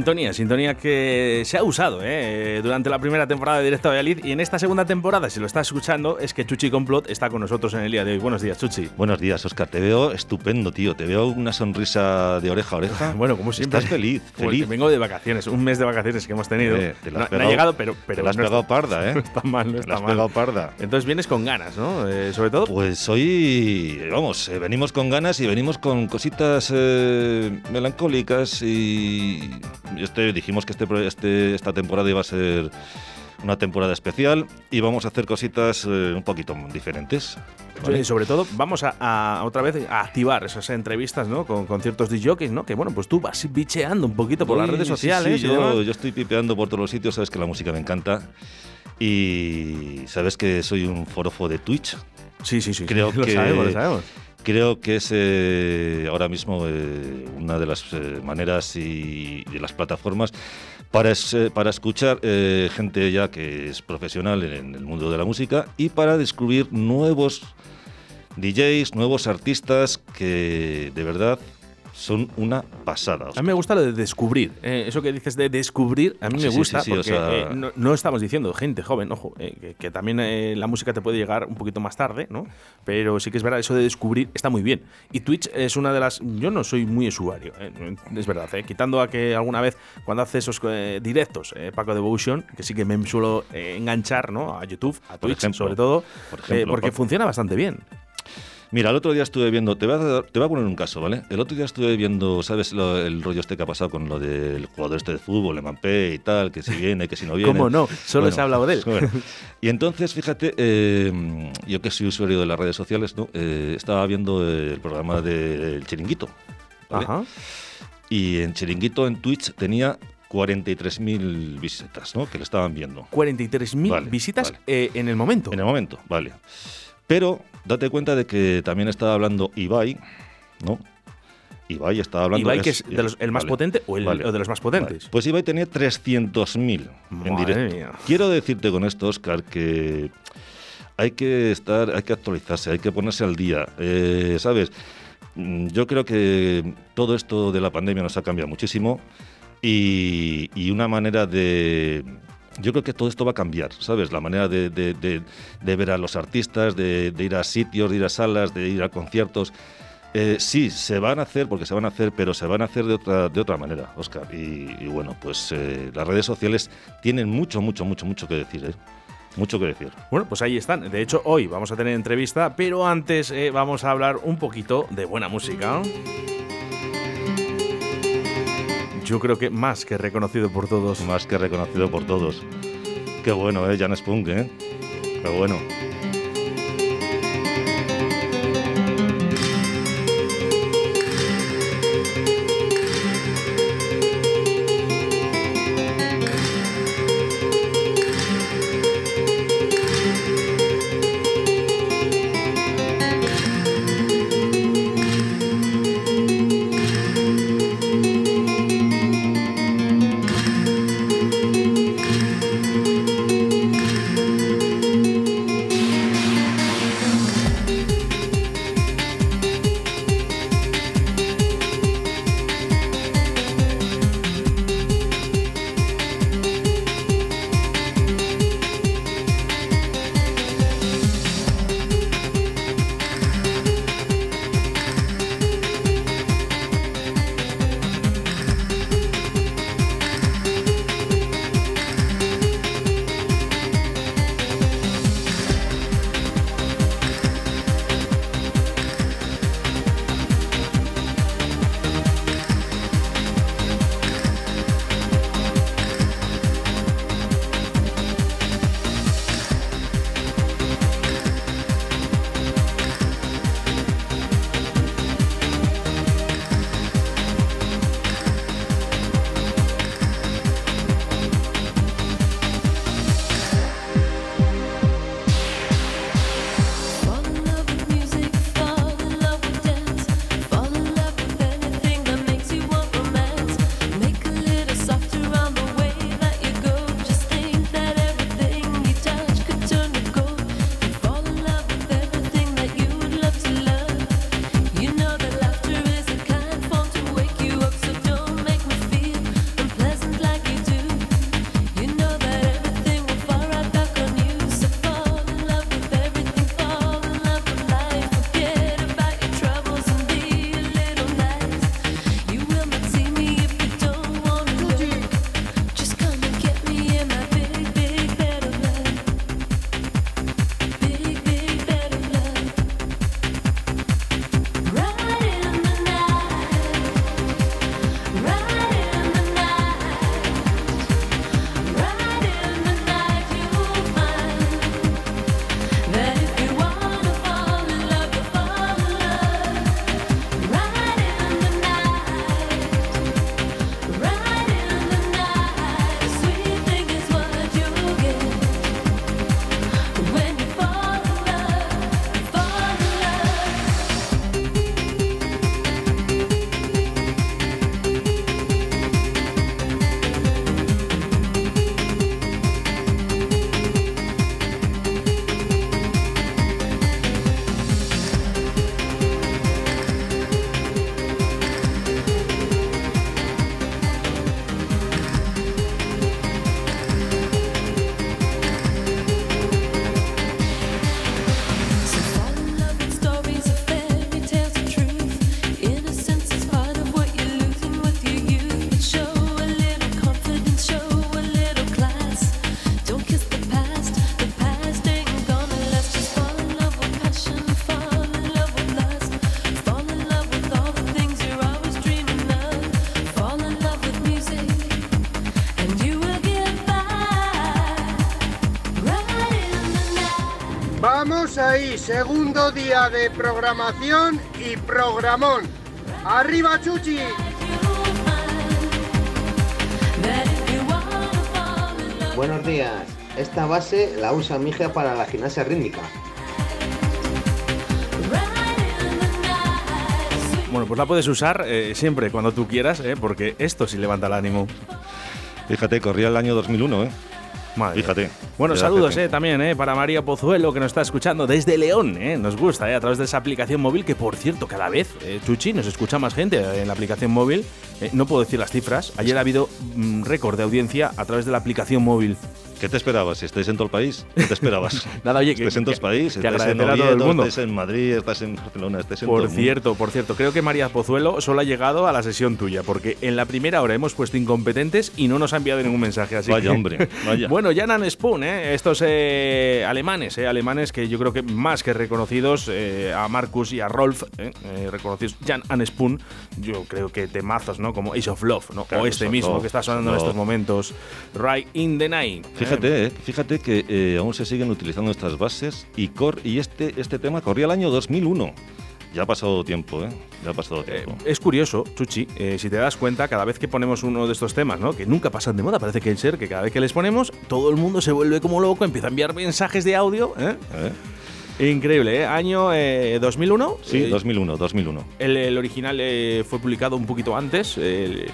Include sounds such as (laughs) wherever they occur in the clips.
Sintonía, sintonía que se ha usado ¿eh? durante la primera temporada de Directo a Valladolid y en esta segunda temporada, si lo estás escuchando, es que Chuchi Complot está con nosotros en el día de hoy. Buenos días, Chuchi. Buenos días, Oscar. Te veo estupendo, tío. Te veo una sonrisa de oreja a oreja. (laughs) bueno, como siempre. Estás feliz, feliz. vengo de vacaciones, un mes de vacaciones que hemos tenido. Eh, te no, no ha pegado- llegado, pero, pero te la has no pegado está- parda, (laughs) ¿eh? No está mal, no Te está la has mal. pegado parda. Entonces vienes con ganas, ¿no? Eh, sobre todo. Pues hoy, vamos, eh, venimos con ganas y venimos con cositas melancólicas y este, dijimos que este, este- esta temporada iba a ser una temporada especial y vamos a hacer cositas eh, un poquito diferentes. ¿vale? Eh, sobre todo, vamos a, a otra vez a activar esas entrevistas, ¿no? Con, con ciertos DJs, ¿no? Que bueno, pues tú vas bicheando un poquito por las Voy- redes sí, sociales. sí, y yo, yo estoy pipeando por todos los sitios, sabes que la música me encanta. Y sabes que soy un forofo de Twitch. sí, sí, sí. creo (laughs) lo que- sabemos, lo sabemos. Creo que es eh, ahora mismo eh, una de las eh, maneras y de las plataformas para, para escuchar gente ya que es profesional en el mundo de la música y para descubrir nuevos DJs, nuevos artistas que de verdad son una pasada. A mí me gusta lo de descubrir. eh, eso que dices de descubrir, a mí Sí, me gusta sí, sí, o porque sea- eh, no, no estamos diciendo gente joven, ojo, eh, que, que también eh, la música te puede llegar un poquito más tarde, ¿no? Pero sí que es verdad, eso de descubrir está muy bien. Y Twitch es una de las... Yo no soy muy usuario, eh, es verdad, eh, quitando a que alguna vez cuando hace esos directos, Paco Devotion, que sí que me suelo enganchar, ¿no? A YouTube, a Por Twitch ejemplo, sobre todo, por ejemplo, porque Paco. funciona bastante bien. Mira, el otro día estuve viendo, te voy a, te voy a poner un caso, ¿vale? El otro día estuve viendo, ¿sabes lo- el rollo este que ha pasado con lo del jugador este de fútbol, el Mampé y tal, que si viene, que si no (laughs) viene? ¿Cómo no? Solo Bueno, se ha hablado de él. (laughs) bueno. (laughs) Y entonces, fíjate, eh, yo que soy usuario de las redes sociales, ¿no? Eh, estaba viendo el programa del Chiringuito, ¿vale? Ajá. Y en Chiringuito, en Twitch, tenía 43.000 visitas, ¿no? Que le estaban viendo. 43.000 Vale, visitas vale. eh, en el momento. En el momento, vale. Pero date cuenta de que también estaba hablando Ibai, ¿no? Ibai estaba hablando... Ibai, que es de los- el más vale, potente o el- vale, o de los más potentes. vale. Pues Ibai tenía 300.000 en Madre directo. mía. Quiero decirte con esto, Oscar, que hay que estar, hay que actualizarse, hay que ponerse al día, eh, ¿sabes? Mm, Yo creo que todo esto de la pandemia nos ha cambiado muchísimo y, y una manera de... Yo creo que todo esto va a cambiar, ¿sabes? La manera de, de- de- de ver a los artistas, de, ir a sitios, de ir a salas, de ir a conciertos. Eh, sí, se van a hacer, porque se van a hacer, pero se van a hacer de otra, de otra manera, Oscar. Y, y bueno, pues eh, las redes sociales tienen mucho, mucho, mucho, mucho que decir, ¿eh? Mucho que decir. Bueno, pues ahí están. De hecho, hoy vamos a tener entrevista, pero antes eh, vamos a hablar un poquito de buena música. Yo creo que más que reconocido por todos. Más que reconocido por todos. Qué bueno, ¿eh? Jan Spunk, ¿eh? Qué bueno. De programación y programón. ¡Arriba, Chuchi! Buenos días. Esta base la usa mi hija para la gimnasia rítmica. Bueno, pues la puedes usar eh, siempre, cuando tú quieras, eh, porque esto sí levanta el ánimo. Fíjate, corría el año 2001, ¿eh? Madre Fíjate. Bueno, saludos eh, también eh, para María Pozuelo, que nos está escuchando desde León. Eh, nos gusta, eh, a través de esa aplicación móvil, que por cierto, cada vez, Chuchi, nos escucha más gente en la aplicación móvil. No puedo decir las cifras. Ayer ha habido mm, récord de audiencia a través de la aplicación móvil. ¿Qué te esperabas? Si estáis en todo el país, ¿qué te esperabas? (laughs) Nada, oye, que- estáis en todo el que- país, que estáis en a todo el Oviedo, mundo. estáis en Madrid, estáis en Barcelona, estáis en todo Por mundo. cierto, por cierto, creo que María Pozuelo solo ha llegado a la sesión tuya, porque en la primera hora hemos puesto incompetentes y no nos ha enviado ningún mensaje. Así Vaya, que- hombre, vaya. (laughs) Bueno, Jan Spoon, ¿eh? estos eh, alemanes, eh, alemanes que yo creo que más que reconocidos eh, a Marcus y a Rolf, eh, reconocidos Jan and Spoon, yo creo que temazos, ¿no? Como Ace of Love, ¿no? Claro, o este mismo Love, que está sonando en estos momentos, Right in the Night. Fíjate, eh, fíjate que eh, aún se siguen utilizando estas bases y, cor y este, este tema corría el año 2001. Ya ha pasado tiempo, ¿eh? Ya ha pasado Eh, tiempo. es curioso, Chuchi, eh, si te das cuenta, cada vez que ponemos uno de estos temas, ¿no? Que nunca pasan de moda, parece que el ser que cada vez que les ponemos, todo el mundo se vuelve como loco, empieza a enviar mensajes de audio, ¿eh? ¿Eh? Increíble, ¿eh? Año eh, 2001. Sí, Eh, 2001, 2001. El, el original eh, fue publicado un poquito antes. el-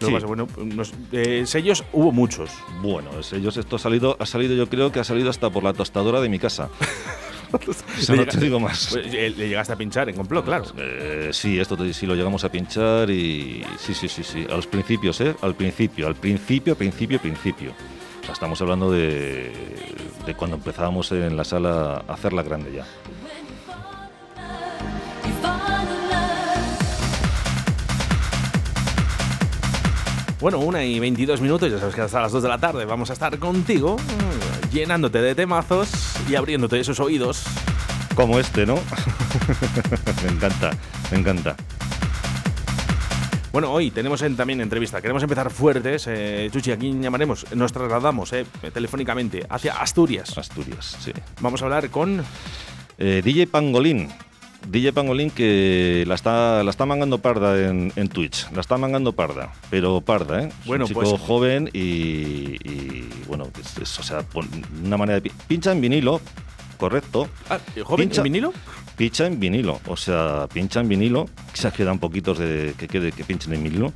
lo que Sí. pasa, bueno, nos- eh, sellos hubo muchos. Bueno, es- ellos esto ha salido, ha salido, yo creo que ha salido hasta por la tostadora de mi casa. (laughs) Le no te digo más. Pues, eh, le llegaste a pinchar en complot, claro. Eh, sí, esto te- sí lo llegamos a pinchar y sí, sí, sí, sí. A los principios, ¿eh? Al principio, al principio, principio, principio. O sea, estamos hablando de, de cuando empezábamos en la sala a hacerla grande ya. Bueno, una y 22 minutos, ya sabes que hasta las 2 de la tarde vamos a estar contigo, llenándote de temazos y abriéndote esos oídos. Como este, ¿no? (laughs) me encanta, me encanta. Bueno, hoy tenemos en- también entrevista. Queremos empezar fuertes. Eh, Chuchi, ¿a quién llamaremos? Nos trasladamos eh, telefónicamente hacia Asturias. Asturias, sí. Vamos a hablar con. Eh, DJ Pangolín. DJ Pangolín que la está, la está mangando parda en, en Twitch. La está mangando parda, pero parda, ¿eh? Es Bueno, un chico pues- joven y, y, bueno, es, es, o sea, una manera de... pi- Pincha en vinilo, correcto. Ah, ¿Joven Pincha- en vinilo? Pincha en vinilo, o sea, pincha en vinilo, quizás quedan poquitos de que quede que pinchen en vinilo.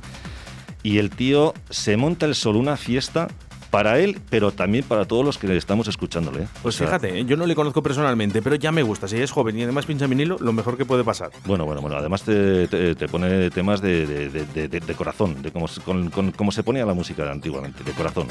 Y el tío se monta el solo una fiesta para él, pero también para todos los que le estamos escuchándole. ¿eh? Pues O sea, fíjate, eh, yo no le conozco personalmente, pero ya me gusta. Si es joven y además pincha vinilo, lo mejor que puede pasar. Bueno, bueno, bueno. Además te, te- te pone temas de, de- de- de- de- de corazón, de cómo, se- con- con- cómo se ponía la música antiguamente, de corazón.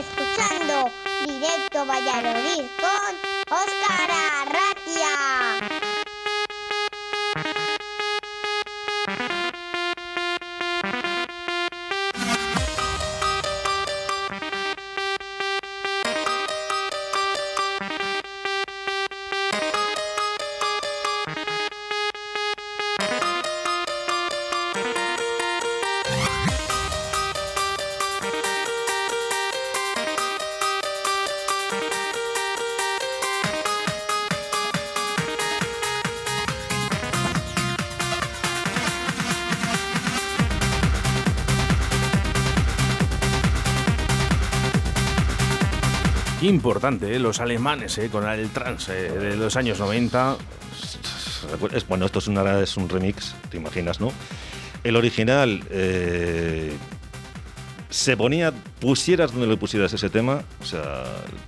escuchando Directo Valladolid con Óscar Arratia. Importante, ¿eh? los alemanes ¿eh? con el trance de los años 90. Es, bueno, esto es un remix, te imaginas, ¿no? El original eh, se ponía, pusieras donde le pusieras ese tema, o sea,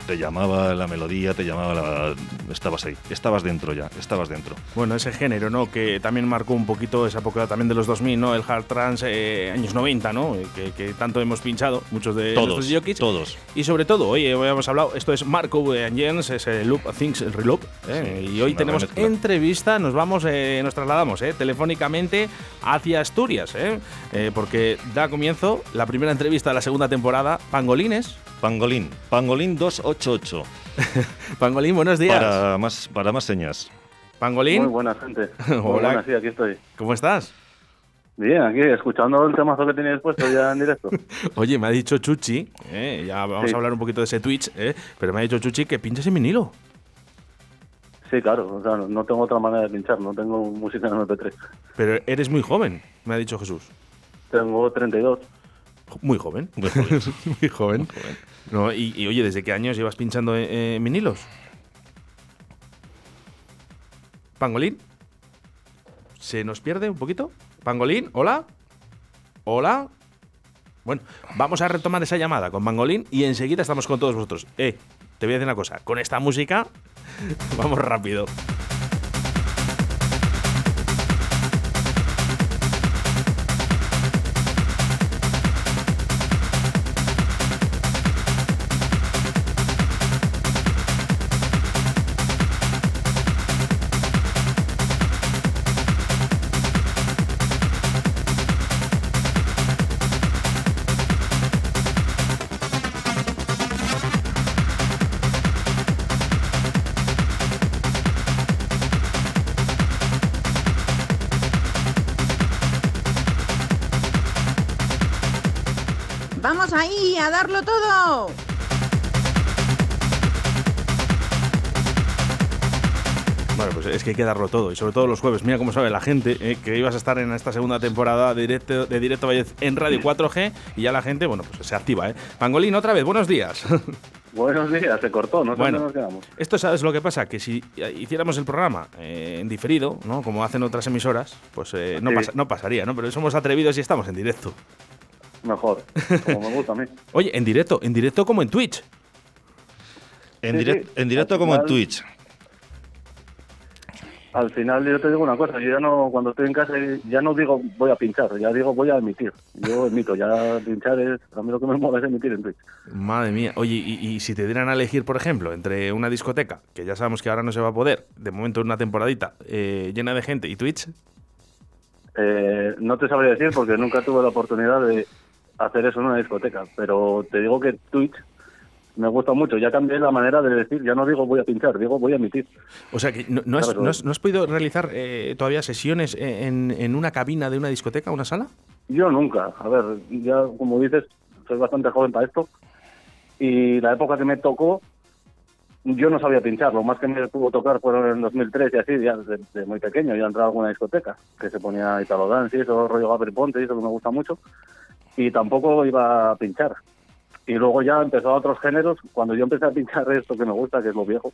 te llamaba la melodía, te llamaba la... Estabas ahí, estabas dentro ya, estabas dentro. Bueno, ese género, ¿no? Que también marcó un poquito esa época también de los 2000, ¿no? El hard trance, eh, años 90, ¿no? Que, que tanto hemos pinchado, muchos de Todos, jockeys. todos. Y sobre todo, hoy hemos hablado, esto es Marco and Jens, es el Loop Things Reloop. ¿eh? Sí, y hoy tenemos entrevista, nos vamos, eh, nos trasladamos ¿eh? telefónicamente hacia Asturias, ¿eh? Eh, porque da comienzo la primera entrevista de la segunda temporada, Pangolines. Pangolín, Pangolín 288, (laughs) Pangolín, buenos días. para más, para más señas. Pangolín, Muy buena gente. (laughs) Muy Hola. buena, sí, aquí estoy. ¿cómo estás? Bien, aquí escuchando el temazo que teníais puesto ya en directo. (laughs) Oye, me ha dicho Chuchi, ¿eh? ya vamos Sí. a hablar un poquito de ese Twitch, ¿eh? pero me ha dicho Chuchi que pinches en vinilo. Sí, claro, o sea, no- no tengo otra manera de pinchar, no tengo música en MP3. Pero eres muy joven, me ha dicho Jesús. Tengo 32. Muy joven. (laughs) Muy joven. Muy joven. No, y, y, oye, ¿desde qué años llevas pinchando en, en vinilos? ¿Pangolín? ¿Se nos pierde un poquito? ¿Pangolín? ¿Hola? ¿Hola? Bueno, vamos a retomar esa llamada con Pangolín y enseguida estamos con todos vosotros. Eh, te voy a decir una cosa. Con esta música, (laughs) vamos rápido. Ahí a darlo todo. Bueno, pues es que hay que darlo todo y sobre todo los jueves. Mira cómo sabe la gente eh, que ibas a estar en esta segunda temporada de Directo, de directo Vallez en Radio 4G y ya la gente, bueno, pues se activa, ¿eh? Pangolín, otra vez, buenos días. (laughs) Buenos días, se cortó, no sé Bueno. dónde nos quedamos. Esto, ¿sabes lo que pasa? Que si hiciéramos el programa eh, en diferido, ¿no? Como hacen otras emisoras, pues eh, no, Sí. pasa- no pasaría, ¿no? Pero somos atrevidos y estamos en directo. Mejor, como me gusta a mí. (laughs) Oye, en directo, en directo como en Twitch. En, Sí, direct- sí. en directo Al como en Twitch. Al final yo te digo una cosa, yo ya no, cuando estoy en casa ya no digo voy a pinchar, ya digo voy a emitir. Yo emito, ya pinchar es, a mí lo que me mola es emitir en Twitch. Madre mía. Oye, y, y si te dieran a elegir, por ejemplo, entre una discoteca, que ya sabemos que ahora no se va a poder, de momento una temporadita eh, llena de gente, y Twitch, Eh, no te sabría decir porque nunca tuve la oportunidad de hacer eso en una discoteca, pero te digo que Twitch me gusta mucho. Ya cambié la manera de decir, ya no digo voy a pinchar, digo voy a emitir. O sea, que no, no has, Claro. no has- no has podido realizar eh, todavía sesiones en, en una cabina de una discoteca, una sala? Yo nunca. A ver, ya como dices, soy bastante joven para esto. Y la época que me tocó, yo no sabía pinchar. Lo más que me pudo tocar fueron en 2003 y así, ya desde de muy pequeño. Ya entraba a alguna discoteca que se ponía Italo Dance y eso, rollo Gabri Ponte y eso que me gusta mucho. Y tampoco iba a pinchar. Y luego ya empezó a otros géneros. Cuando yo empecé a pinchar (laughs) esto que me gusta, que es lo viejo,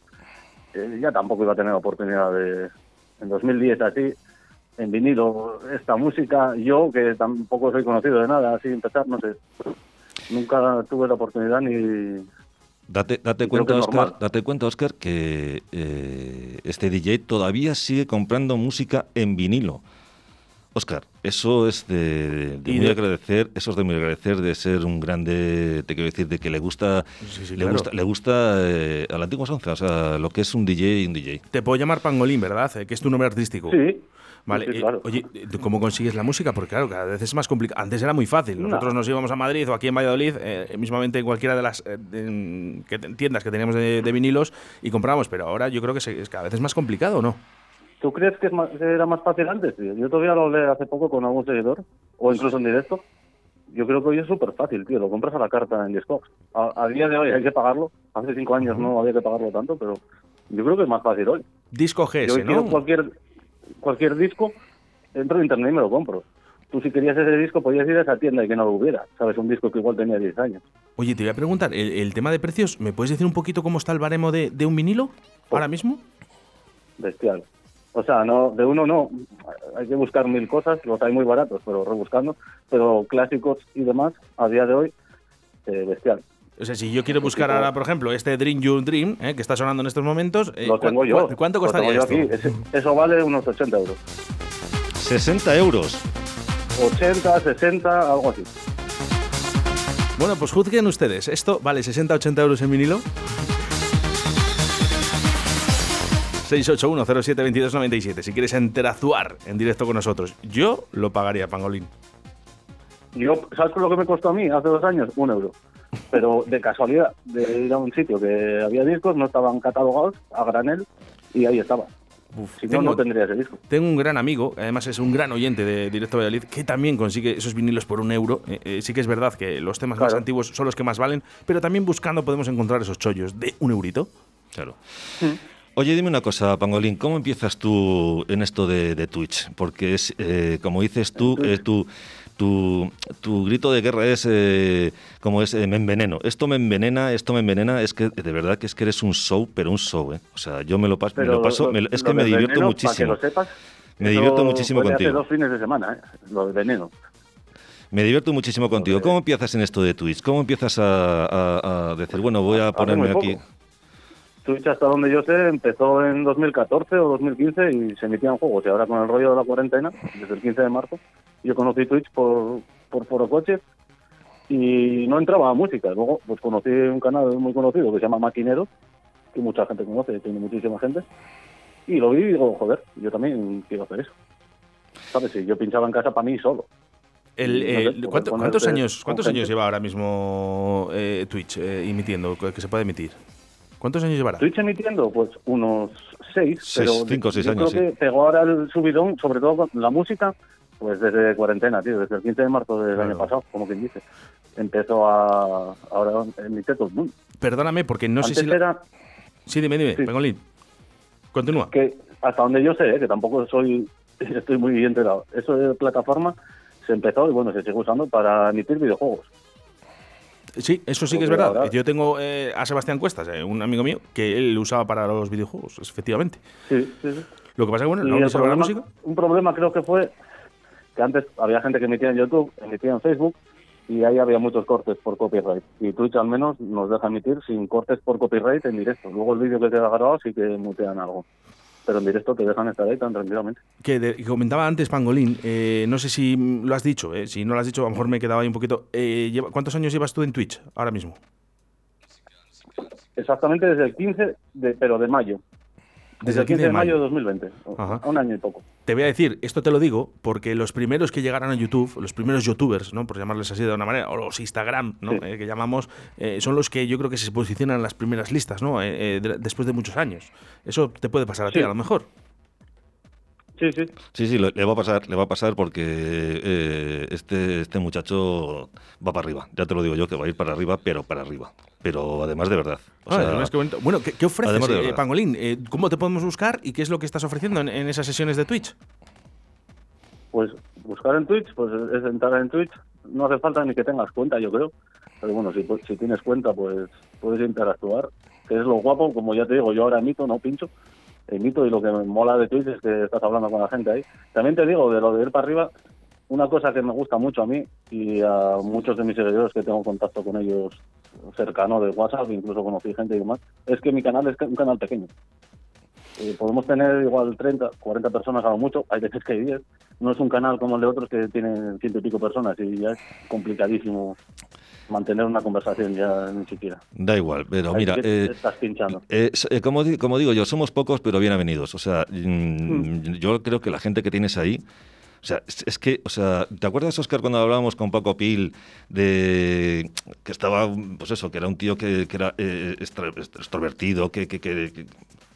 eh, ya tampoco iba a tener oportunidad de, en 2010 así, en vinilo, esta música, yo que tampoco soy conocido de nada, así empezar, no sé, nunca tuve la oportunidad ni... Date, date cuenta, Oscar, date cuenta, Oscar, que eh, este DJ todavía sigue comprando música en vinilo. Oscar, eso es de, de muy de- agradecer, eso es de muy agradecer de ser un grande, te quiero decir, de que le gusta, Sí, sí, le claro. gusta, le gusta eh, a la antigua o sea, lo que es un DJ y un DJ. Te puedo llamar Pangolín, ¿verdad? Eh, Que es tu nombre artístico. Sí, Vale, sí, eh, claro. oye, ¿cómo consigues la música? Porque claro, cada vez es más complicado. Antes era muy fácil. No. Nosotros nos íbamos a Madrid o aquí en Valladolid, eh, mismamente en cualquiera de las eh, de- que- tiendas que teníamos de, de vinilos y comprábamos, pero ahora yo creo que se- es cada vez es más complicado, ¿no? ¿Tú crees que es más- que era más fácil antes? tío? Yo todavía lo hablé hace poco con algún seguidor, o incluso en directo. Yo creo que hoy es súper fácil, tío, lo compras a la carta en Discogs. A, a día de hoy hay que pagarlo, hace cinco años no había que pagarlo tanto, pero yo creo que es más fácil hoy. Disco Yo GS, quiero ¿no? cualquier, cualquier disco, entro en internet y me lo compro. tú si querías ese disco podías ir a esa tienda y que no lo hubiera, ¿sabes? Un disco que igual tenía 10 años. Oye, te voy a preguntar, el, el tema de precios, ¿me puedes decir un poquito cómo está el baremo de, de un vinilo ahora mismo? Bestial. O sea, no de uno no, hay que buscar mil cosas, los hay muy baratos, pero rebuscando, pero clásicos y demás, a día de hoy, eh, bestial. O sea, si yo quiero buscar ahora, por ejemplo, este Dream Your Dream, eh, que está sonando en estos momentos, eh, Lo tengo ¿cu- yo. cu- ¿cuánto lo costaría tengo esto? yo aquí. Eso vale unos 80 euros. 60 euros. 80, 60, algo así. Bueno, pues juzguen ustedes. ¿Esto vale 60-80 euros en vinilo? 681-07-2297. Si quieres interactuar en directo con nosotros, yo lo pagaría, Pangolín. Yo, ¿sabes lo que me costó a mí hace dos años? Un euro. Pero de casualidad, de ir a un sitio que había discos, no estaban catalogados a granel y ahí estaba. Uf, Si no, tengo, no tendría ese disco. tengo un gran amigo, además es un gran oyente de Directo Valladolid, que también consigue esos vinilos por un euro. Eh, eh, sí que es verdad que los temas más antiguos son los que más valen, pero también buscando podemos encontrar esos chollos de un eurito. Claro. Oye, dime una cosa, Pangolín, ¿cómo empiezas tú en esto de, de Twitch? Porque es, eh, como dices tú, eh, tu, tu, tu grito de guerra es, eh, como es, me enveneno. Esto me envenena, esto me envenena, es que de verdad que es que eres un show, pero un show, ¿eh? O sea, yo me lo, pas- me lo paso, lo- me lo- es lo que me divierto muchísimo. Para que lo sepas, Me divierto muchísimo contigo. Hace dos fines de semana. Lo de veneno. Me divierto muchísimo contigo. ¿Cómo empiezas en esto de Twitch? ¿Cómo empiezas a, a- a decir, bueno, voy a ponerme aquí? poco. Twitch, hasta donde yo sé, empezó en 2014 o 2015 y se emitían juegos. Y ahora con el rollo de la cuarentena, desde el 15 de marzo, yo conocí Twitch por, por Foro Coches y no entraba a música. Luego pues conocí un canal muy conocido que se llama Maquineros, que mucha gente conoce, tiene muchísima gente. Y lo vi y digo, joder, yo también quiero hacer eso. ¿Sabes? Si yo pinchaba en casa para mí solo. El, no eh, sé, ¿cuánto- ¿Cuántos años, cuántos años lleva ahora mismo eh, Twitch eh, emitiendo, que se puede emitir? ¿Cuántos años llevará? Twitch emitiendo, pues unos seis, Seis, pero cinco o seis yo años, creo que pegó ahora el subidón, sobre todo con la música, pues desde cuarentena, tío, desde el 15 de marzo del Claro. año pasado, como quien dice. Empezó a ahora emitir todo el mundo. Perdóname, porque no Antes sé si... la- era Sí, dime, dime, Sí. Pangolín. Continúa. que, hasta donde yo sé, eh, que tampoco soy (laughs) estoy muy enterado, eso de plataforma se empezó y bueno, se sigue usando para emitir videojuegos. Sí, eso sí que es verdad. Yo tengo eh, a Sebastián Cuestas, eh, un amigo mío, que él lo usaba para los videojuegos, efectivamente. Sí, sí, sí. Lo que pasa es que, bueno, no le la música. Un problema creo que fue que antes había gente que emitía en YouTube, emitía en Facebook y ahí había muchos cortes por copyright. Y Twitch al menos nos deja emitir sin cortes por copyright en directo. Luego el vídeo que queda grabado sí que mutean algo. Pero en directo te dejan estar ahí tan tranquilamente. Que, de- que comentaba antes Pangolín, eh, no sé si lo has dicho, eh, si no lo has dicho, a lo mejor me quedaba ahí un poquito. Eh, lleva- ¿Cuántos años llevas tú en Twitch ahora mismo? Exactamente desde el 15, de, pero de mayo. Desde, el 15 de mayo de 2020. Ajá. Un año y poco. Te voy a decir, esto te lo digo porque los primeros que llegaron a YouTube, los primeros youtubers, ¿no? por llamarles así de una manera, o los Instagram, ¿no? Sí. Eh, que llamamos, eh, son los que yo creo que se posicionan en las primeras listas, ¿no? Eh, eh, de- después de muchos años. Eso te puede pasar a ti, a lo mejor. Sí, sí. Sí, sí, le, le va a pasar, le va a pasar porque eh, este, este muchacho va para arriba. Ya te lo digo yo que va a ir para arriba, pero para arriba. Pero además de verdad. O Ah, sea, además, qué bonito. bueno, ¿qué, qué ofreces, eh. Pangolín? Eh, ¿Cómo te podemos buscar y qué es lo que estás ofreciendo en, en esas sesiones de Twitch? Pues buscar en Twitch, pues es entrar en Twitch. No hace falta ni que tengas cuenta, yo creo. Pero bueno, si, si tienes cuenta, pues puedes interactuar. Que es lo guapo, como ya te digo, yo ahora emito, no pincho. Emito y lo que me mola de Twitch es que estás hablando con la gente ahí. También te digo, de lo de ir para arriba, una cosa que me gusta mucho a mí y a muchos de mis seguidores que tengo contacto con ellos cercano de WhatsApp, incluso conocí gente y demás, es que mi canal es un canal pequeño. Eh, podemos tener igual 30, 40 personas a lo mucho, hay veces que hay 10. No es un canal como el de otros que tienen ciento y pico personas y ya es complicadísimo mantener una conversación ya ni siquiera. Da igual, pero Ahí mira, eh, estás pinchando. eh, como, como digo yo, somos pocos pero bien avenidos. O sea, mm, yo creo que la gente que tienes ahí, o sea, es, que, o sea, ¿te acuerdas, Oscar, cuando hablábamos con Paco Pil de que estaba, pues eso, que era un tío que, que era eh, extra- extrovertido, que, que- que-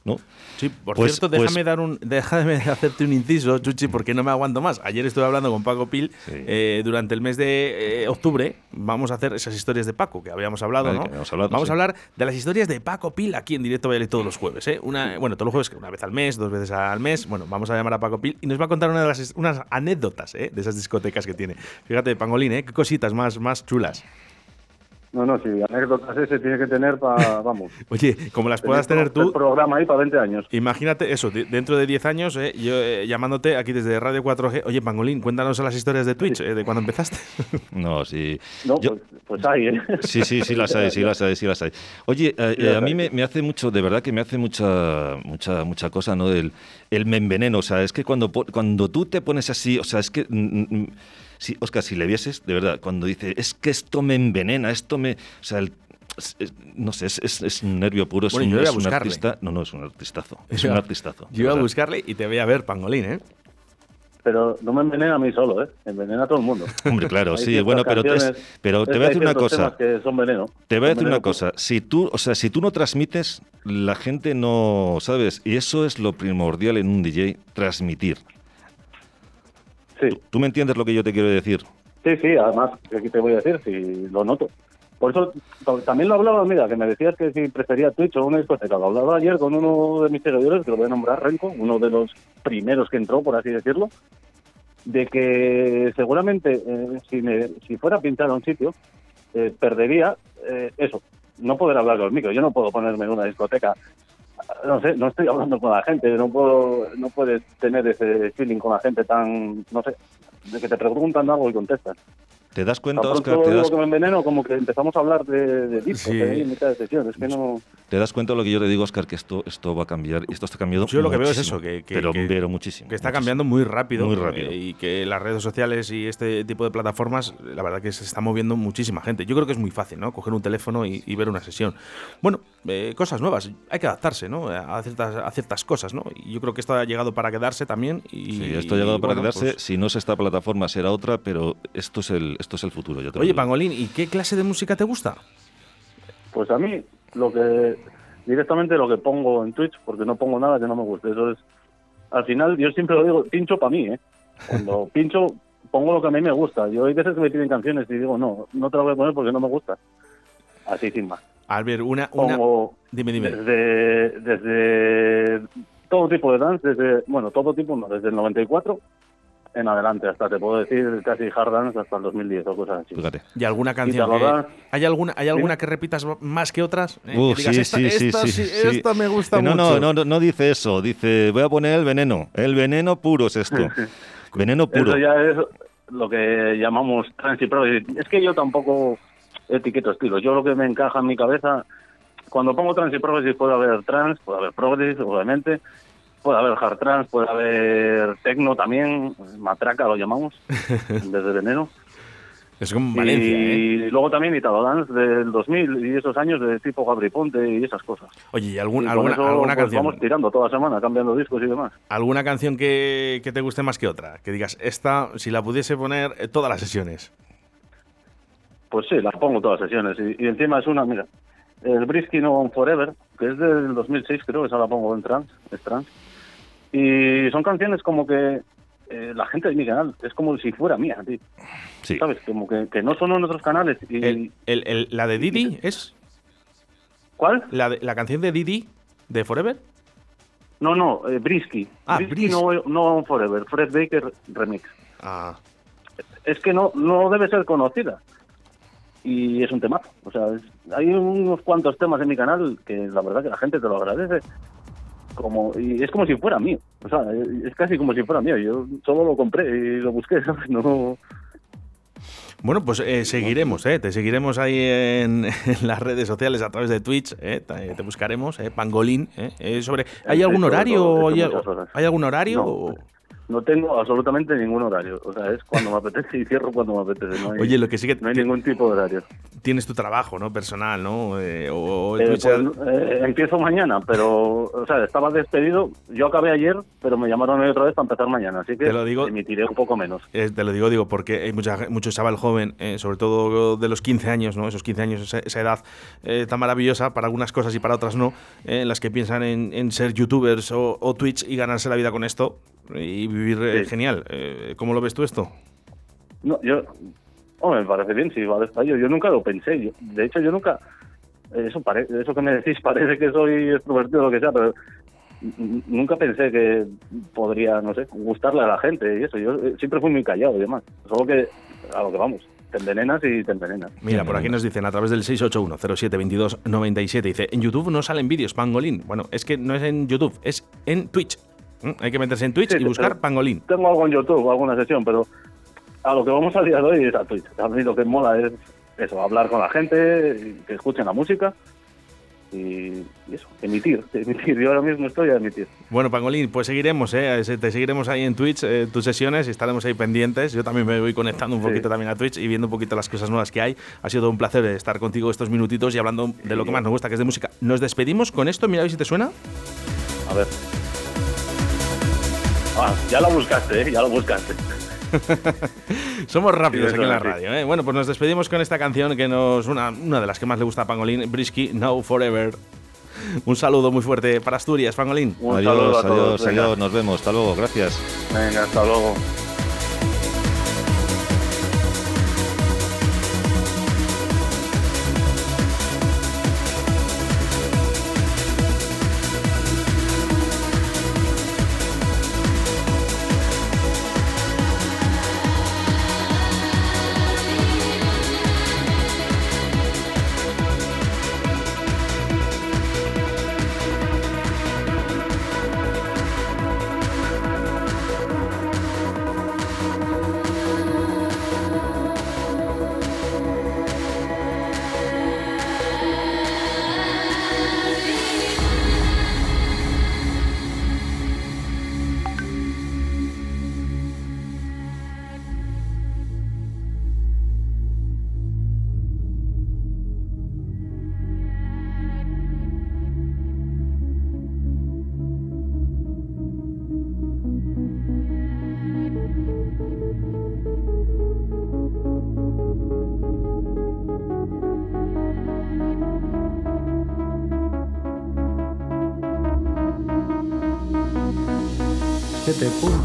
¿no? Sí, por Pues- cierto, pues- déjame, dar un, (laughs) déjame hacerte un inciso, Chuchi, porque no me aguanto más. Ayer estuve hablando con Paco Pil. Sí. eh, durante el mes de eh, octubre vamos a hacer esas historias de Paco que habíamos hablado, Vale, ¿no? que habíamos hablado, vamos sí. a hablar de las historias de Paco Pil aquí en directo Valladolid todos los jueves. ¿eh? Una, bueno, todos los jueves, una vez al mes, dos veces al mes. Bueno, vamos a llamar a Paco Pil y nos va a contar una de las, unas anécdotas ¿eh? de esas discotecas que tiene. Fíjate, Pangolín, ¿eh? qué cositas más, más chulas. No, no, sí, anécdotas ese tiene que tener para, (laughs) vamos. Oye, como las puedas tener El tú, programa ahí para 20 años. Imagínate eso, de- dentro de 10 años, eh, yo eh, llamándote aquí desde Radio 4G, oye, Pangolín, cuéntanos las historias de Twitch, eh, de cuando empezaste. (laughs) No, sí. No, Yo- pues, pues hay, ¿eh? (laughs) Sí, sí, sí las hay, sí las hay, sí las hay. Oye, eh, eh, a mí me, hace mucho, de verdad que me hace mucha, mucha, mucha cosa, ¿no? El, el me enveneno, o sea, es que cuando, po- cuando tú te pones así, o sea, es que, sí, Oscar, si le vieses, de verdad, cuando dice, es que esto me envenena, esto me, o sea, el- es- es- no sé, es, es- es un nervio puro, es, Bueno, un, yo voy a es un artista, no, no, es un artistazo, es un artistazo. Yo iba a buscarle y te voy a ver, Pangolín, ¿eh? Pero no me envenena a mí solo, ¿eh? Envenena a todo el mundo. (laughs) Hombre, claro, sí, bueno, pero, te- pero te voy a decir una cosa. temas que son veneno. Te voy a decir una cosa, si tú, o sea, si tú no transmites, la gente no, ¿sabes? Y eso es lo primordial en un DJ, transmitir. Sí, ¿Tú me entiendes lo que yo te quiero decir? sí, sí, además, aquí te voy a decir, si lo noto. Por eso también lo hablaba, mira, que me decías que si prefería Twitch o una discoteca. Lo hablaba ayer con uno de mis seguidores, que lo voy a nombrar Renko, uno de los primeros que entró, por así decirlo, de que seguramente eh, si, me- si fuera a pintar a un sitio, eh, perdería eh, eso, no poder hablar con el micro. Yo no puedo ponerme en una discoteca no sé, no estoy hablando con la gente, no puedo, no puedes tener ese feeling con la gente tan, no sé, de que te preguntan algo y contestan. ¿Te das cuenta, Oscar? ¿Te das, que me enveneno, como que empezamos a hablar de, de discos Sí. en mitad de sesión, es que no... ¿Te das cuenta de lo que yo te digo, Oscar? Que esto, esto va a cambiar y esto está cambiando Yo lo que veo es muchísimo, eso, que, que- pero, que- pero muchísimo. que está muchísimo. cambiando muy rápido, Muy rápido. eh, y que las redes sociales y este tipo de plataformas, la verdad que se está moviendo muchísima gente. Yo creo que es muy fácil, ¿no? Coger un teléfono y, y ver una sesión. Bueno, eh, cosas nuevas, hay que adaptarse, ¿no? A ciertas, a ciertas cosas, ¿no? Y yo creo que esto ha llegado para quedarse también. Y, Sí, esto ha llegado para bueno, quedarse. pues- Si no es esta plataforma, será otra, pero esto es el, esto es el futuro. yo te lo Oye. Pangolín, ¿y qué clase de música te gusta? Pues a mí, lo que directamente lo que pongo en Twitch, porque no pongo nada que no me guste, eso es... Al final, yo siempre lo digo, pincho para mí, ¿eh? Cuando (laughs) pincho, pongo lo que a mí me gusta. Yo hay veces que me piden canciones y digo, no, no te la voy a poner porque no me gusta. Así sin más. Albert, una... una... Pongo Dime, dime. desde, desde todo tipo de dance, desde, bueno, todo tipo, no, desde el 94 en adelante, hasta te puedo decir casi hard dance hasta el 2010 o cosas así. Fíjate. ¿Y alguna canción? que-. ¿Hay alguna, hay alguna que repitas más que otras? Eh, Uf, que digas, sí, esta, sí, sí, esta sí, sí, sí. esta me gusta Eh, no, mucho. No, no, no, no dice eso. Dice, voy a poner el veneno. El veneno puro es esto. veneno puro. Eso ya es lo que llamamos trance y. Es que yo tampoco etiqueto estilos. Yo lo que me encaja en mi cabeza, cuando pongo trance y progressive puede haber trance, puede haber progressive, obviamente, puede haber hard trance, puede haber techno también, matraca lo llamamos, (laughs) desde veneno. Es como Valencia, y ¿eh? luego también Italo Dance del 2000 y esos años de tipo Gabri Ponte y esas cosas. Oye, ¿y Y algún- alguna, eso, alguna pues, canción? Vamos tirando toda semana, cambiando discos y demás. ¿Alguna canción que, que te guste más que otra? Que digas, esta, si la pudiese poner eh, todas las sesiones. Pues sí, las pongo todas las sesiones. Y, y encima es una, mira, el Brisky No On Forever, que es del 2006, creo, esa la pongo en trans, es trans. Y son canciones como que eh, la gente de mi canal es como si fuera mía, tío. Sí. ¿Sabes? Como que, que no son en otros canales. Y, El, el- el- ¿La de Didi es? ¿Cuál? ¿La, de- ¿La canción de Didi? ¿De Forever? No, no, eh, Brisky. Ah, Brisky Bris- no, no Forever, Fred Baker Remix. Ah. es que no no debe ser conocida y es un temazo o sea es- hay unos cuantos temas en mi canal que la verdad que la gente te lo agradece como y es como si fuera mío o sea es casi como si fuera mío yo solo lo compré y lo busqué (laughs) ¿sabes? no Bueno, pues eh, seguiremos, ¿eh? Te seguiremos ahí en, (laughs) en las redes sociales a través de Twitch, ¿eh? Te, te buscaremos, ¿eh? Pangolín, ¿eh? Eh, sobre, ¿Hay algún horario? ¿Hay, algún horario? No. o- no tengo absolutamente ningún horario. O sea, es cuando me (laughs) apetece y cierro cuando me apetece. No hay, Oye, lo que sí que no hay ningún tipo de horario. tienes tu trabajo, ¿no? Personal, ¿no? Eh, o, o Eh, pues, eh, empiezo mañana, pero, o sea, estaba despedido. Yo acabé ayer, pero me llamaron hoy otra vez para empezar mañana, así que Te lo digo- emitiré un poco menos. Eh, te lo digo, digo, porque hay mucha, mucho chaval joven, sobre todo de los 15 años, ¿no? Esos 15 años, esa, esa edad tan maravillosa para algunas cosas y para otras no, en las que piensan en, en ser youtubers o, o Twitch y ganarse la vida con esto y vivir eh, Sí. genial. Eh, ¿Cómo lo ves tú esto? No, yo, hombre, me parece bien, si va despacio. Yo nunca lo pensé. Yo- de hecho, yo nunca, eso pare, eso que me decís (laughs) parece que soy extrovertido o lo que sea, pero nunca pensé que podría, no sé, gustarle a la gente y eso. Yo eh, siempre fui muy callado y demás. Solo que, a lo que vamos, te envenenas y te envenenas. Mira, por aquí nos dicen a través del 681-072297, dice, en YouTube no salen vídeos, pangolín. Bueno, es que no es en YouTube, es en Twitch. ¿Mm? Hay que meterse en Twitch Sí, y buscar pangolín. Tengo algo en YouTube, alguna sesión, pero a lo que vamos a día de hoy es a Twitch. A mí lo que mola es eso, hablar con la gente, que escuchen la música y, eso, emitir, (laughs) emitir. Yo ahora mismo estoy a emitir. Bueno, Pangolín, pues seguiremos, ¿eh? Te seguiremos ahí en Twitch, eh, tus sesiones, y estaremos ahí pendientes. Yo también me voy conectando un Sí. poquito también a Twitch y viendo un poquito las cosas nuevas que hay. Ha sido un placer estar contigo estos minutitos y hablando de lo que más nos gusta, que es de música. Nos despedimos con esto, mira a ver si te suena. A ver. Ah, ya lo buscaste, ¿eh? Ya lo buscaste. (laughs) Somos rápidos Sí, aquí en la radio, ¿eh? Bueno, pues nos despedimos con esta canción que nos una, una de las que más le gusta a Pangolín, Brisky, Now Forever. Un saludo muy fuerte para Asturias, Pangolín. Un adiós, saludo a todos, adiós, venga. adiós. Nos vemos. Hasta luego. Gracias. Venga, hasta luego.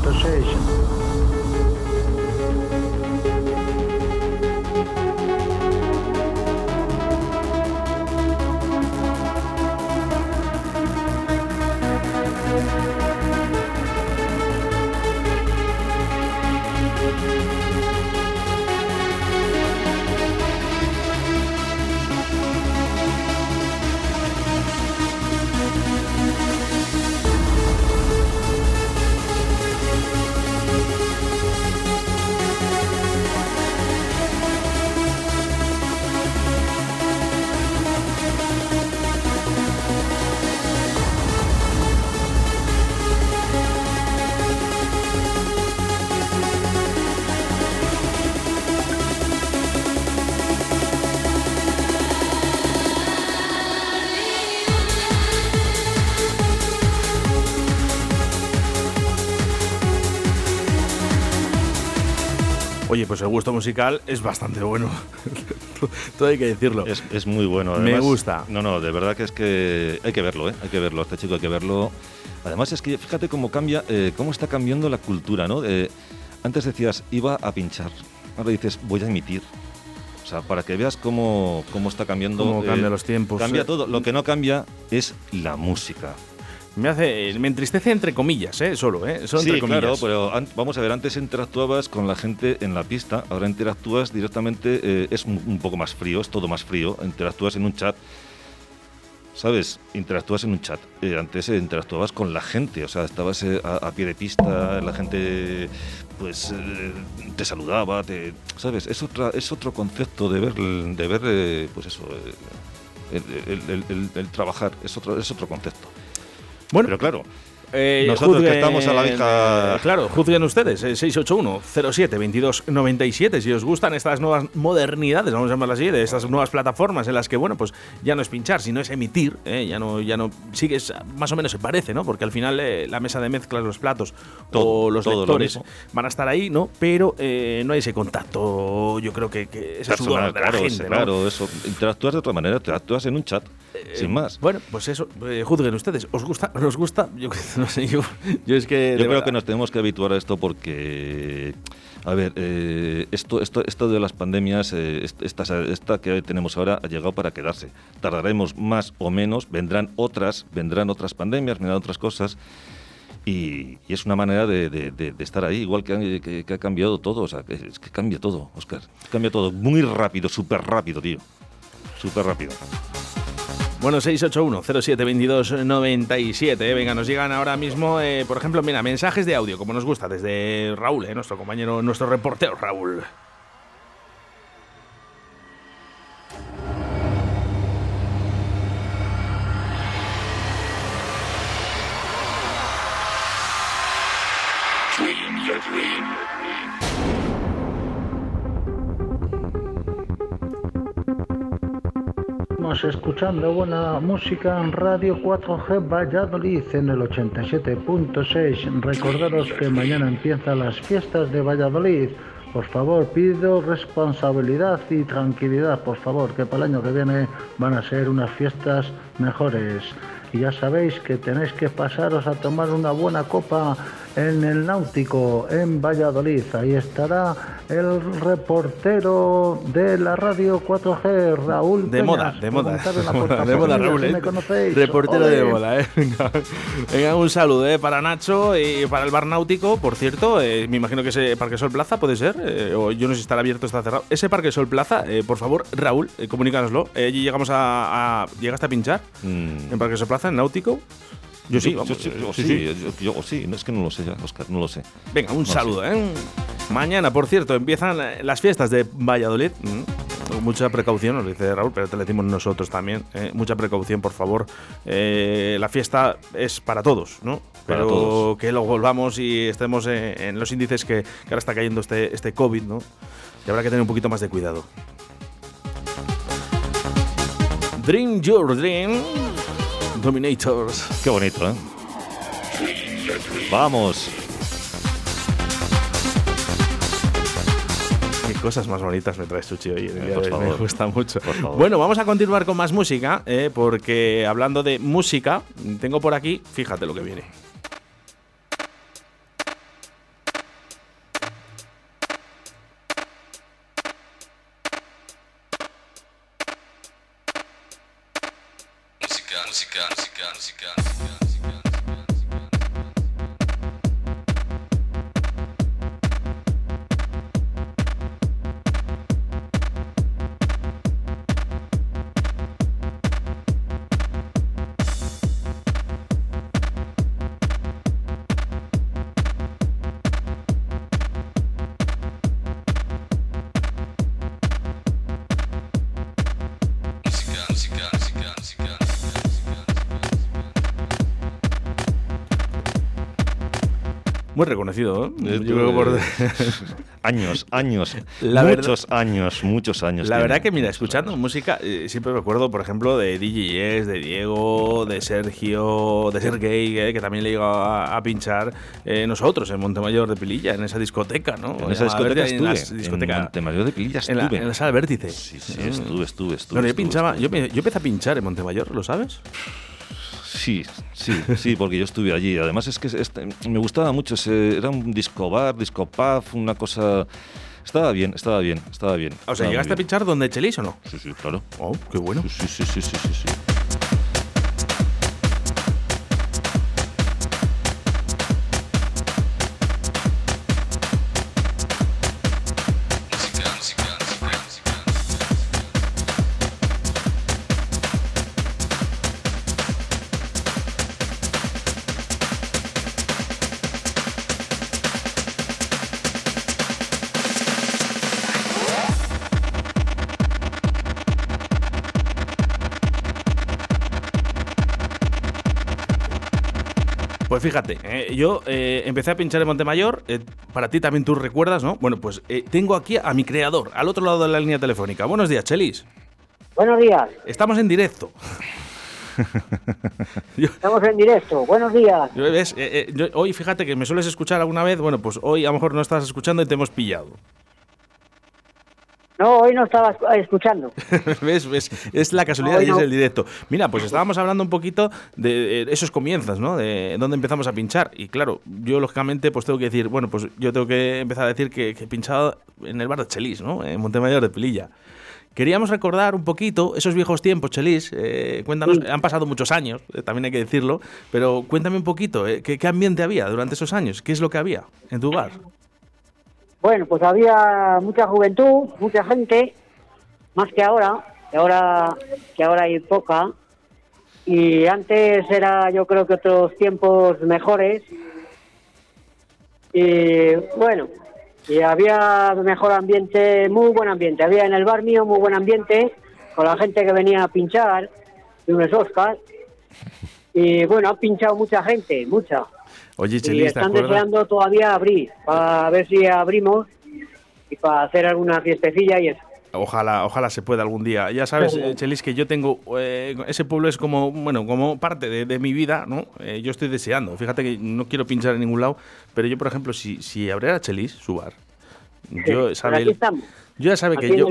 conversation. Pues el gusto musical es bastante bueno. (laughs) Todo hay que decirlo. Es, es muy bueno. Me además. gusta. No, no, de verdad que es que hay que verlo, ¿eh? Hay que verlo. Este chico hay que verlo. Además es que fíjate cómo cambia, eh, cómo está cambiando la cultura, ¿no? Eh, antes decías iba a pinchar, ahora dices voy a emitir. O sea, para que veas cómo, cómo está cambiando. Cómo eh, cambian los tiempos. Cambia Eh, todo. Lo que no cambia es la música. Me hace, me entristece entre comillas, ¿eh? Solo, ¿eh? Sí, entre comillas. claro, pero vamos a ver, antes interactuabas con la gente en la pista, ahora interactúas directamente, eh, es un, un poco más frío, es todo más frío, interactúas en un chat, ¿sabes? Interactúas en un chat. Eh, antes eh, interactuabas con la gente, o sea, estabas eh, a, a pie de pista, la gente pues eh, te saludaba, te, ¿sabes? Es, otra, es otro concepto de ver, de ver eh, pues eso, eh, el, el- el- el- el trabajar, es otro, es otro concepto. Bueno, Pero claro, Eh, Nosotros que estamos a la vieja- eh, claro, juzguen ustedes. eh, 681-07-2297. Si os gustan estas nuevas modernidades, vamos a llamarlas así, de estas nuevas plataformas en las que, bueno, pues ya no es pinchar, sino es emitir. eh, ya no, ya no. Sí que es- más o menos se parece, ¿no? Porque al final eh, la mesa de mezclas, los platos Todo, o los lo lectores van a estar ahí, ¿no? Pero eh, no hay ese contacto, yo creo que, que ese sudor Personal, de la claro, gente, sí, ¿no? claro, eso. Interactúas de otra manera, interactúas en un chat, sin más. Bueno, pues eso, eh, juzguen ustedes. ¿Os gusta? ¿No os gusta? Yo no sé, yo, yo es que. Yo creo verdad- que nos tenemos que habituar a esto porque, a ver, eh, esto, esto, esto de las pandemias, eh, est- esta, esta que tenemos ahora ha llegado para quedarse. Tardaremos más o menos, vendrán otras, vendrán otras pandemias, vendrán otras cosas. Y, y es una manera de, de- de- de estar ahí, igual que, ha- que- que ha cambiado todo. O sea, que, es que cambia todo, Oscar. Cambia todo muy rápido, súper rápido, tío. Súper rápido. Bueno, 681-07-2297. eh, Venga, nos llegan ahora mismo, eh, por ejemplo, mira, mensajes de audio, como nos gusta, desde Raúl, eh, nuestro compañero, nuestro reportero Raúl. Estamos escuchando buena música en Radio 4G Valladolid en el 87.6. Recordaros que mañana empiezan las fiestas de Valladolid. Por favor, pido responsabilidad y tranquilidad, por favor, que para el año que viene van a ser unas fiestas mejores. Y ya sabéis que tenéis que pasaros a tomar una buena copa en el Náutico, en Valladolid. Ahí estará el reportero de la radio 4G, Raúl De Peñas. moda, de moda. (laughs) De moda, Raúl. si eh. me conocéis. Reportero de moda, ¿eh? Venga. Venga, un saludo eh, para Nacho y para el bar náutico. Por cierto, eh, me imagino que ese Parque Sol Plaza puede ser, eh, o yo no sé si estará abierto o está cerrado. Ese Parque Sol Plaza, eh, por favor, Raúl, eh, comunícanoslo. Eh, allí llegamos a, a- ¿Llegaste a pinchar Mm. en Parque Sol Plaza, en náutico? Yo sí, Yo, vamos, sí, yo sí, yo- yo sí, es que no lo sé Oscar, no lo sé. Venga, un No, saludo, ¿eh? Mañana, por cierto, empiezan eh, las fiestas de Valladolid. Mm, con Mucha precaución, nos dice Raúl, pero te lo decimos nosotros también. ¿eh? Mucha precaución, por favor. Eh, la fiesta es para todos, ¿no? Para pero todos. que lo volvamos y estemos eh, en los índices que, que ahora está cayendo este, este COVID, ¿no? Y habrá que tener un poquito más de cuidado. Dream Your Dream. Dominators. Qué bonito, ¿eh? Vamos. Qué cosas más bonitas me traes, Chuchi, hoy. en el Eh, día por de hoy. Me gusta mucho. Por favor. Bueno, vamos a continuar con más música, eh, porque hablando de música, tengo por aquí, fíjate lo que viene. Muy reconocido, ¿eh? Yo creo por- (laughs) años, años, La verdad- muchos años, muchos años. La tiene, verdad que, mira, escuchando música, eh, siempre me acuerdo, por ejemplo, de DJs, de Diego, de Sergio, de Sergey, eh, que también le llegó a, pinchar eh, nosotros en Montemayor de Pililla, en esa discoteca, ¿no? En esa discoteca estuve. En discoteca. En Montemayor de Pililla en la, estuve. en la sala Vértice. Sí, sí, estuve, estuve, estuve. Bueno, yo estuve, pinchaba, estuve. yo, me- yo empecé a pinchar en Montemayor, ¿lo sabes? Sí, sí, sí, porque yo estuve allí. Además es que este, me gustaba mucho. ese- era un disco bar, disco pub, una cosa... Estaba bien, estaba bien, estaba bien. O sea, ¿llegaste a pinchar donde Chelis o no? Sí, sí, claro. Oh, qué bueno. Sí, sí, sí, sí, sí, sí. Yo eh, empecé a pinchar en Montemayor, eh, para ti también tú recuerdas, ¿no? Bueno, pues eh, tengo aquí a mi creador, al otro lado de la línea telefónica. Buenos días, Chelis. Buenos días, Estamos en directo. (laughs) estamos en directo. Buenos días. Yo, ¿ves? Yo- hoy fíjate que me sueles escuchar alguna vez, bueno, pues hoy a lo mejor no estás escuchando y te hemos pillado. No, hoy no estaba escu- escuchando. (laughs) ¿Ves? ¿Ves? Es la casualidad Hoy y es no. el directo. Mira, pues estábamos hablando un poquito de, esos comienzos, ¿no? De dónde empezamos a pinchar. Y claro, yo lógicamente pues tengo que decir, bueno, pues yo tengo que empezar a decir que, que he pinchado en el bar de Chelis, ¿no? En Montemayor de Pelilla. Queríamos recordar un poquito esos viejos tiempos, Chelis. Eh, cuéntanos, han pasado muchos años, eh, también hay que decirlo, pero cuéntame un poquito, eh, ¿qué, qué ambiente había durante esos años? ¿Qué es lo que había en tu bar? Bueno, pues había mucha juventud, mucha gente, más que ahora, que ahora, que ahora hay poca. Y antes era, yo creo que otros tiempos mejores. Y bueno, y había mejor ambiente, muy buen ambiente. Había en el bar mío muy buen ambiente, con la gente que venía a pinchar, de unos Oscars. Y bueno, ha pinchado mucha gente, mucha. Oye, Y Chelis, ¿te están deseando todavía abrir, para ver si abrimos y para hacer alguna fiestecilla y eso. Ojalá, ojalá se pueda algún día. Ya sabes, eh, Chelis, que yo tengo. eh, ese pueblo es como, bueno, como parte de, de mi vida, ¿no? Eh, yo estoy deseando. Fíjate que no quiero pinchar en ningún lado, pero yo, por ejemplo, si, si abriera Chelis, su bar, yo, sabe, aquí estamos. yo ya sabe Aquí que yo.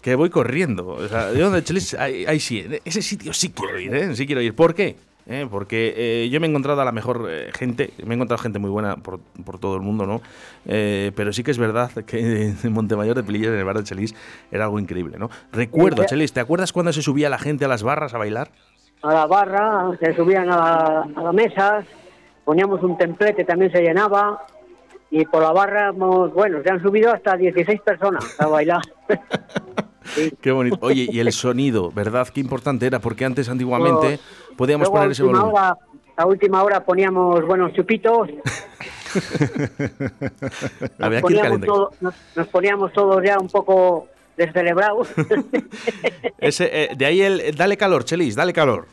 Que voy corriendo. O sea, yo donde Chelis, ahí, ahí sí, en ese sitio sí quiero ir, ¿eh? Sí quiero ir. ¿Por qué? ¿Eh? Porque eh, yo me he encontrado a la mejor eh, gente, me he encontrado gente muy buena por, por todo el mundo, ¿no? Eh, pero sí que es verdad (laughs) que en Montemayor de Pelillas, en el bar de Chelis, era algo increíble, ¿no? Recuerdo, Chelis, ¿te acuerdas cuando se subía la gente a las barras a bailar? a la barra, se subían a, la- a las mesas, poníamos un templete, también se llenaba. Y por la barra, bueno, se han subido hasta 16 personas a bailar. (laughs) Qué bonito. Oye, y el (laughs) sonido, ¿verdad? Qué importante era, porque antes, antiguamente, podíamos Luego, a poner ese volumen. hora- a última hora poníamos buenos chupitos. (laughs) Ir poníamos todo- nos, nos poníamos todos ya un poco descelebrados. (laughs) Ese, eh, de ahí el dale calor, Chelis, dale calor.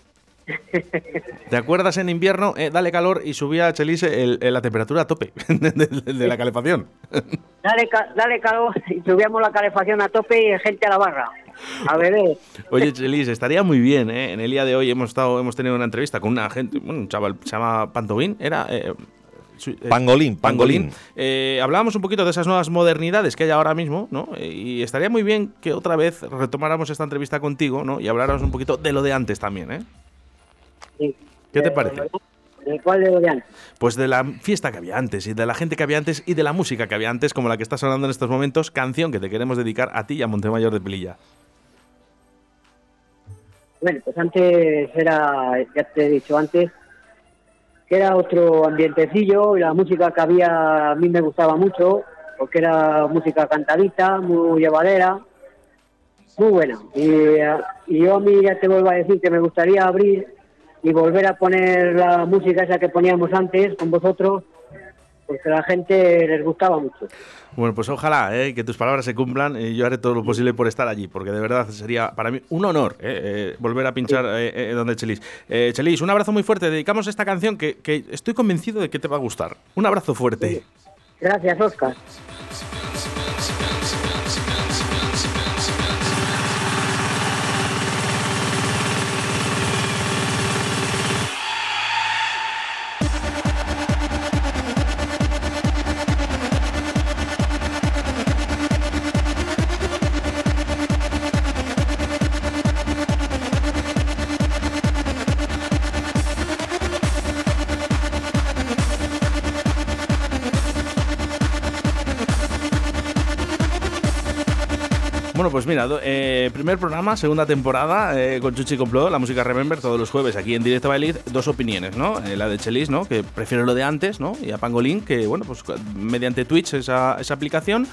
¿Te acuerdas en invierno? Eh, dale calor y subía Chelis el- el- la temperatura a tope (laughs) de, de- de la calefacción. dale, ca- dale calor y subíamos la calefacción a tope y gente a la barra. A beber. Oye, Chelis, estaría muy bien, ¿eh? En el día de hoy hemos estado, hemos tenido una entrevista con una gente, bueno, un chaval se llama Pantobín, era eh, eh, Pangolín, pangolín. Eh, hablábamos un poquito de esas nuevas modernidades que hay ahora mismo, ¿no? Eh, Y estaría muy bien que otra vez retomáramos esta entrevista contigo, ¿no? Y habláramos un poquito de lo de antes también, ¿eh? Sí. ¿Qué te Eh, parece? ¿De cuál de lo de antes? Pues de la fiesta que había antes y de la gente que había antes y de la música que había antes, como la que está sonando en estos momentos, canción que te queremos dedicar a ti y a Montemayor de Pelilla. Bueno, pues antes era, ya te he dicho antes, que era otro ambientecillo y la música que había a mí me gustaba mucho, porque era música cantadita, muy llevadera, muy buena. Y, eh, y yo a mí ya te vuelvo a decir que me gustaría abrir y volver a poner la música esa que poníamos antes con vosotros, porque a la gente les gustaba mucho. Bueno, pues ojalá eh, que tus palabras se cumplan y yo haré todo lo posible por estar allí, porque de verdad sería para mí un honor eh, eh, volver a pinchar donde Chelis. Chelis, un abrazo muy fuerte. Dedicamos esta canción que, que estoy convencido de que te va a gustar. Un abrazo fuerte. Gracias, Oscar. Mira, eh, primer programa, segunda temporada, eh, con Chuchi Complot, la música Remember, todos los jueves aquí en Directo Bailid, dos opiniones, ¿no? Eh, la de Chelis, ¿no? Que prefiero lo de antes, ¿no? Y a Pangolín, que, bueno, pues mediante Twitch, esa, esa aplicación,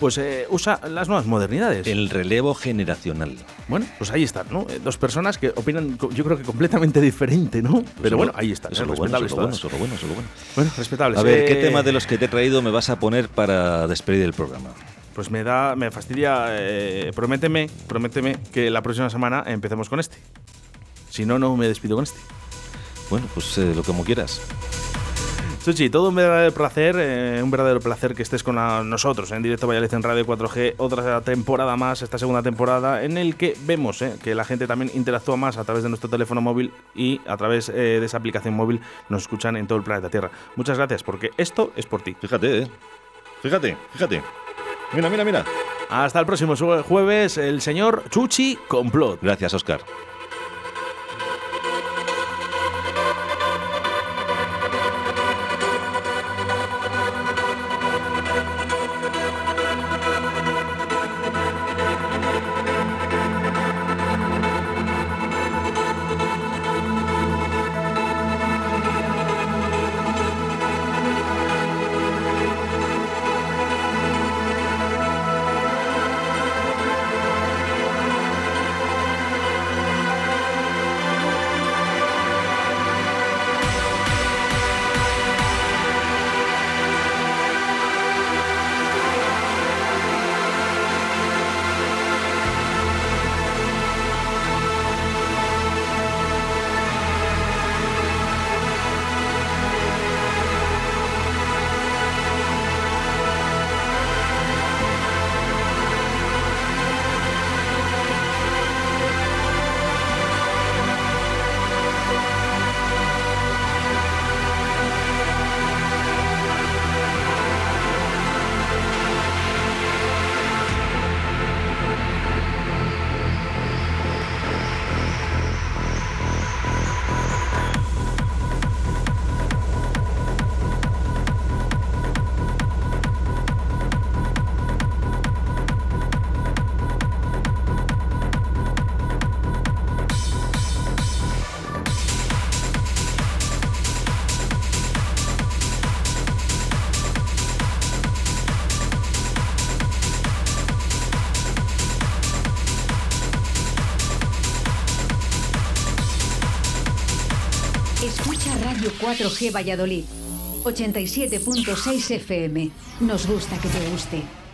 pues eh, usa las nuevas modernidades. El relevo generacional. Bueno, pues ahí están, ¿no? Eh, Dos personas que opinan, yo creo que completamente diferente, ¿no? Pero bueno, ahí están. Eso es lo bueno, eso lo bueno, eso es lo bueno, eso es lo bueno. Bueno, respetables. A ver, ¿qué Eh, tema de los que te he traído me vas a poner para despedir el programa? Pues me da, me fastidia. eh, prométeme, prométeme que la próxima semana empecemos con este. Si no, no me despido con este. Bueno, pues eh, lo como quieras. Suchi, todo un verdadero placer, eh, un verdadero placer que estés con la- nosotros en directo Valladolid en Radio 4G, otra temporada más, esta segunda temporada, en el que vemos eh, que la gente también interactúa más a través de nuestro teléfono móvil y a través eh, de esa aplicación móvil nos escuchan en todo el planeta Tierra. Muchas gracias, porque esto es por ti. Fíjate, ¿eh? Fíjate, fíjate. Mira, mira, mira. Hasta el próximo jue- jueves, el señor Chuchi Complot. Gracias, Oscar. 4G Valladolid. 87.6 FM. Nos gusta que te guste.